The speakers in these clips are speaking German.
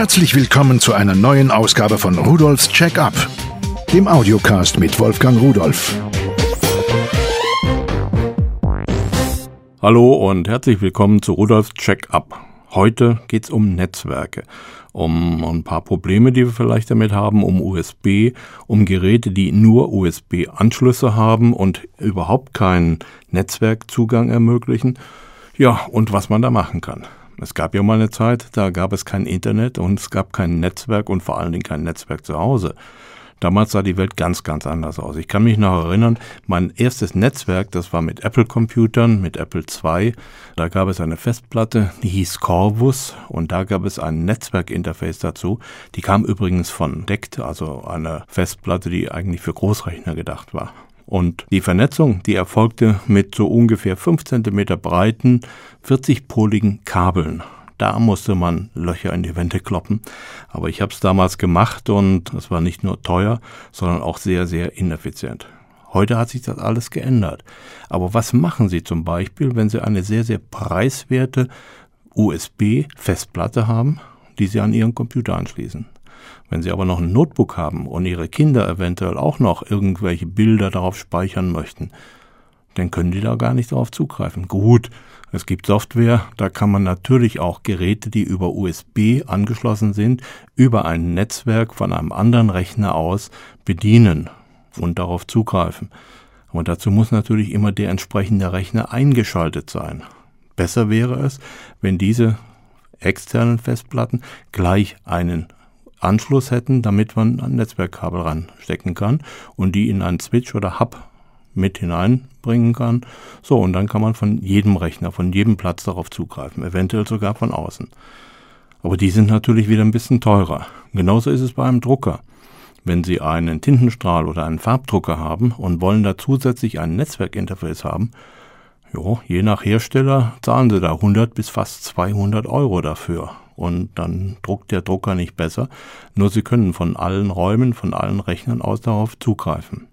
Herzlich willkommen zu einer neuen Ausgabe von Rudolfs Check-up, dem Audiocast mit Wolfgang Rudolf. Hallo und herzlich willkommen zu Rudolfs Check-up. Heute geht es um Netzwerke, um ein paar Probleme, die wir vielleicht damit haben, um USB, um Geräte, die nur USB-Anschlüsse haben und überhaupt keinen Netzwerkzugang ermöglichen. Ja, und was man da machen kann. Es gab ja mal eine Zeit, da gab es kein Internet und es gab kein Netzwerk und vor allen Dingen kein Netzwerk zu Hause. Damals sah die Welt ganz, ganz anders aus. Ich kann mich noch erinnern, mein erstes Netzwerk, das war mit Apple-Computern, mit Apple II. Da gab es eine Festplatte, die hieß Corvus und da gab es ein Netzwerkinterface dazu. Die kam übrigens von DECT, also eine Festplatte, die eigentlich für Großrechner gedacht war. Und die Vernetzung, die erfolgte mit so ungefähr 5 cm breiten, 40-poligen Kabeln. Da musste man Löcher in die Wände kloppen. Aber ich habe es damals gemacht und es war nicht nur teuer, sondern auch sehr, sehr ineffizient. Heute hat sich das alles geändert. Aber was machen Sie zum Beispiel, wenn Sie eine sehr, sehr preiswerte USB-Festplatte haben, die Sie an Ihren Computer anschließen? Wenn Sie aber noch ein Notebook haben und Ihre Kinder eventuell auch noch irgendwelche Bilder darauf speichern möchten, dann können die da gar nicht darauf zugreifen. Gut, es gibt Software, da kann man natürlich auch Geräte, die über USB angeschlossen sind, über ein Netzwerk von einem anderen Rechner aus bedienen und darauf zugreifen. Und dazu muss natürlich immer der entsprechende Rechner eingeschaltet sein. Besser wäre es, wenn diese externen Festplatten gleich einen Anschluss hätten, damit man ein Netzwerkkabel ranstecken kann und die in einen Switch oder Hub mit hineinbringen kann. So, und dann kann man von jedem Rechner, von jedem Platz darauf zugreifen, eventuell sogar von außen. Aber die sind natürlich wieder ein bisschen teurer. Genauso ist es bei einem Drucker. Wenn Sie einen Tintenstrahl oder einen Farbdrucker haben und wollen da zusätzlich ein Netzwerkinterface haben, jo, je nach Hersteller zahlen Sie da 100 bis fast 200 Euro dafür. Und dann druckt der Drucker nicht besser. Nur Sie können von allen Räumen, von allen Rechnern aus darauf zugreifen.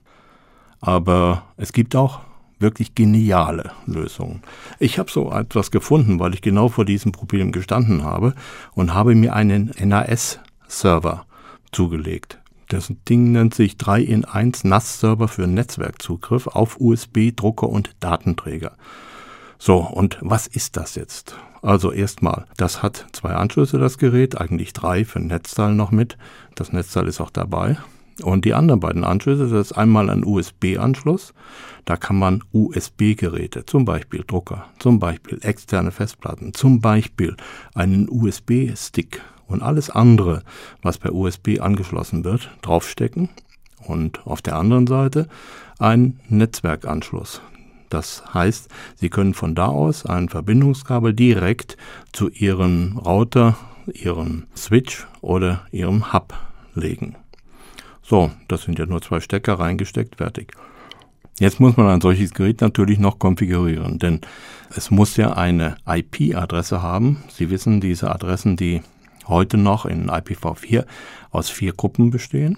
Aber es gibt auch wirklich geniale Lösungen. Ich habe so etwas gefunden, weil ich genau vor diesem Problem gestanden habe und habe mir einen NAS-Server zugelegt. Das Ding nennt sich 3 in 1 NAS-Server für Netzwerkzugriff auf USB, Drucker und Datenträger. So, und was ist das jetzt? Also erstmal, das hat zwei Anschlüsse, das Gerät, eigentlich drei für ein Netzteil noch mit. Das Netzteil ist auch dabei. Und die anderen beiden Anschlüsse, das ist einmal ein USB-Anschluss. Da kann man USB-Geräte, zum Beispiel Drucker, zum Beispiel externe Festplatten, zum Beispiel einen USB-Stick und alles andere, was per USB angeschlossen wird, draufstecken. Und auf der anderen Seite ein Netzwerkanschluss. Das heißt, Sie können von da aus ein Verbindungskabel direkt zu Ihrem Router, Ihrem Switch oder Ihrem Hub legen. So, das sind ja nur zwei Stecker reingesteckt, fertig. Jetzt muss man ein solches Gerät natürlich noch konfigurieren, denn es muss ja eine IP-Adresse haben. Sie wissen, diese Adressen, die heute noch in IPv4 aus vier Gruppen bestehen.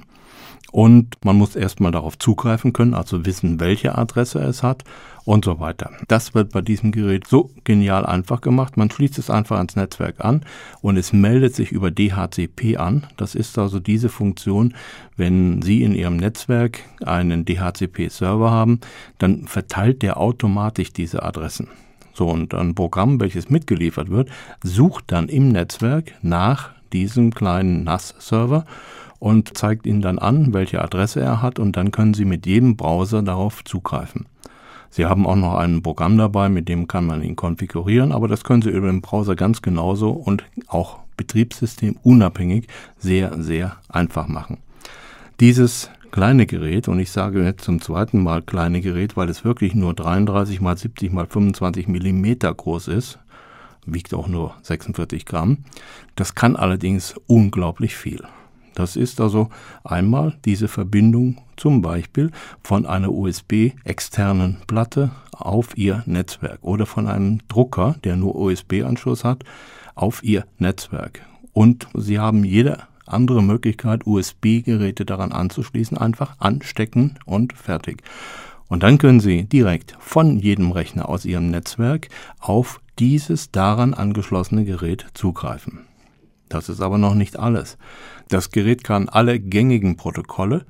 Und man muss erstmal darauf zugreifen können, also wissen, welche Adresse es hat und so weiter. Das wird bei diesem Gerät so genial einfach gemacht. Man schließt es einfach ans Netzwerk an und es meldet sich über DHCP an. Das ist also diese Funktion, wenn Sie in Ihrem Netzwerk einen DHCP-Server haben, dann verteilt der automatisch diese Adressen. So, und ein Programm, welches mitgeliefert wird, sucht dann im Netzwerk nach diesem kleinen NAS-Server und zeigt Ihnen dann an, welche Adresse er hat und dann können Sie mit jedem Browser darauf zugreifen. Sie haben auch noch ein Programm dabei, mit dem kann man ihn konfigurieren, aber das können Sie über den Browser ganz genauso und auch Betriebssystem unabhängig sehr, sehr einfach machen. Dieses kleine Gerät, und ich sage jetzt zum zweiten Mal kleine Gerät, weil es wirklich nur 33 mal 70 mal 25 Millimeter groß ist, wiegt auch nur 46 Gramm. Das kann allerdings unglaublich viel. Das ist also einmal diese Verbindung zum Beispiel von einer USB-externen Platte auf Ihr Netzwerk oder von einem Drucker, der nur USB-Anschluss hat, auf Ihr Netzwerk. Und Sie haben jede andere Möglichkeit, USB-Geräte daran anzuschließen, einfach anstecken und fertig. Und dann können Sie direkt von jedem Rechner aus Ihrem Netzwerk auf dieses daran angeschlossene Gerät zugreifen. Das ist aber noch nicht alles. Das Gerät kann alle gängigen Protokolle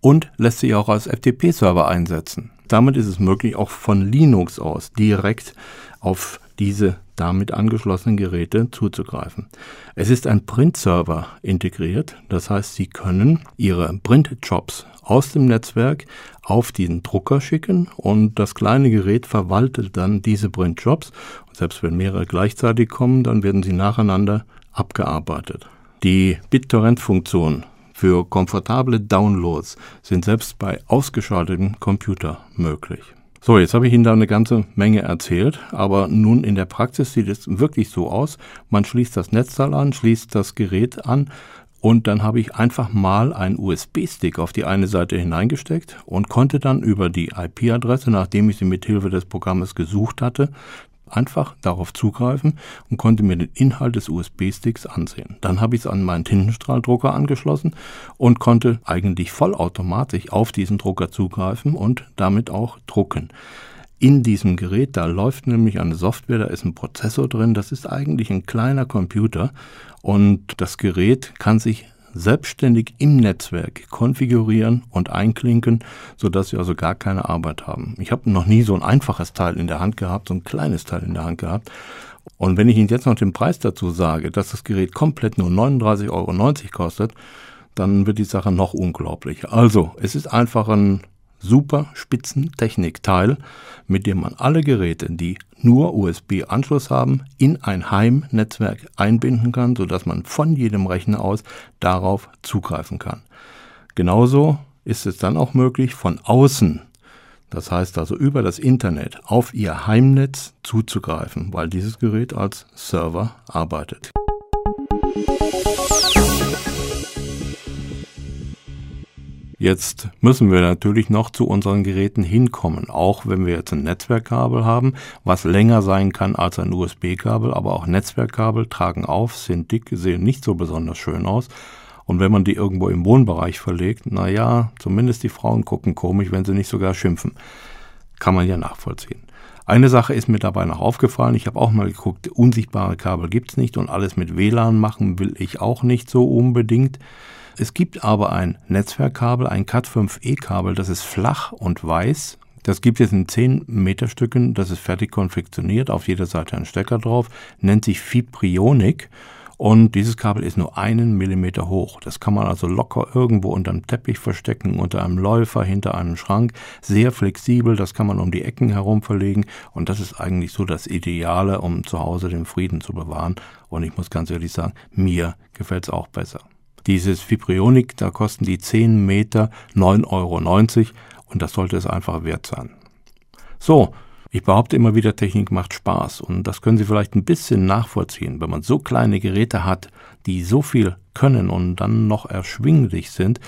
und lässt sich auch als FTP-Server einsetzen. Damit ist es möglich, auch von Linux aus direkt auf diese damit angeschlossenen Geräte zuzugreifen. Es ist ein Print-Server integriert, das heißt, Sie können Ihre Print-Jobs aus dem Netzwerk auf diesen Drucker schicken und das kleine Gerät verwaltet dann diese Print-Jobs. Selbst wenn mehrere gleichzeitig kommen, dann werden sie nacheinander abgearbeitet. Die BitTorrent-Funktion für komfortable Downloads sind selbst bei ausgeschaltetem Computer möglich. So, jetzt habe ich Ihnen da eine ganze Menge erzählt, aber nun in der Praxis sieht es wirklich so aus. Man schließt das Netzteil an, schließt das Gerät an und dann habe ich einfach mal einen USB-Stick auf die eine Seite hineingesteckt und konnte dann über die IP-Adresse, nachdem ich sie mit Hilfe des Programmes gesucht hatte, einfach darauf zugreifen und konnte mir den Inhalt des USB-Sticks ansehen. Dann habe ich es an meinen Tintenstrahldrucker angeschlossen und konnte eigentlich vollautomatisch auf diesen Drucker zugreifen und damit auch drucken. In diesem Gerät, da läuft nämlich eine Software, da ist ein Prozessor drin, das ist eigentlich ein kleiner Computer und das Gerät kann sich selbstständig im Netzwerk konfigurieren und einklinken, sodass sie also gar keine Arbeit haben. Ich habe noch nie so ein einfaches Teil in der Hand gehabt, so ein kleines Teil in der Hand gehabt. Und wenn ich Ihnen jetzt noch den Preis dazu sage, dass das Gerät komplett nur 39,90 Euro kostet, dann wird die Sache noch unglaublicher. Also, es ist einfach ein super Spitzentechnikteil, mit dem man alle Geräte, die nur USB-Anschluss haben, in ein Heimnetzwerk einbinden kann, sodass man von jedem Rechner aus darauf zugreifen kann. Genauso ist es dann auch möglich, von außen, das heißt also über das Internet, auf Ihr Heimnetz zuzugreifen, weil dieses Gerät als Server arbeitet. Jetzt müssen wir natürlich noch zu unseren Geräten hinkommen, auch wenn wir jetzt ein Netzwerkkabel haben, was länger sein kann als ein USB-Kabel, aber auch Netzwerkkabel tragen auf, sind dick, sehen nicht so besonders schön aus. Und wenn man die irgendwo im Wohnbereich verlegt, na ja, zumindest die Frauen gucken komisch, wenn sie nicht sogar schimpfen. Kann man ja nachvollziehen. Eine Sache ist mir dabei noch aufgefallen. Ich habe auch mal geguckt, unsichtbare Kabel gibt's nicht und alles mit WLAN machen will ich auch nicht so unbedingt. Es gibt aber ein Netzwerkkabel, ein Cat5e-Kabel, das ist flach und weiß. Das gibt es in 10 Meter Stücken, das ist fertig konfektioniert, auf jeder Seite ein Stecker drauf, nennt sich Fibrionik. Und dieses Kabel ist nur einen Millimeter hoch. Das kann man also locker irgendwo unterm Teppich verstecken, unter einem Läufer, hinter einem Schrank. Sehr flexibel, das kann man um die Ecken herum verlegen. Und das ist eigentlich so das Ideale, um zu Hause den Frieden zu bewahren. Und ich muss ganz ehrlich sagen, mir gefällt es auch besser. Dieses Fibrionik, da kosten die 10 Meter 9,90 Euro und das sollte es einfach wert sein. So, ich behaupte immer wieder, Technik macht Spaß und das können Sie vielleicht ein bisschen nachvollziehen. Wenn man so kleine Geräte hat, die so viel können und dann noch erschwinglich sind,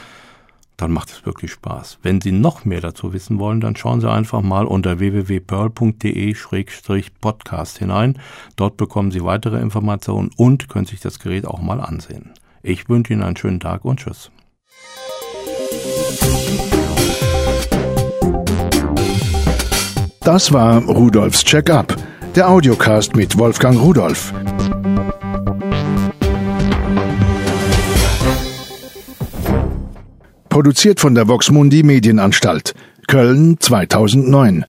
dann macht es wirklich Spaß. Wenn Sie noch mehr dazu wissen wollen, dann schauen Sie einfach mal unter www.pearl.de-podcast hinein. Dort bekommen Sie weitere Informationen und können sich das Gerät auch mal ansehen. Ich wünsche Ihnen einen schönen Tag und Tschüss. Das war Rudolfs Check-up, der Audiocast mit Wolfgang Rudolf. Produziert von der Voxmundi Medienanstalt, Köln 2009.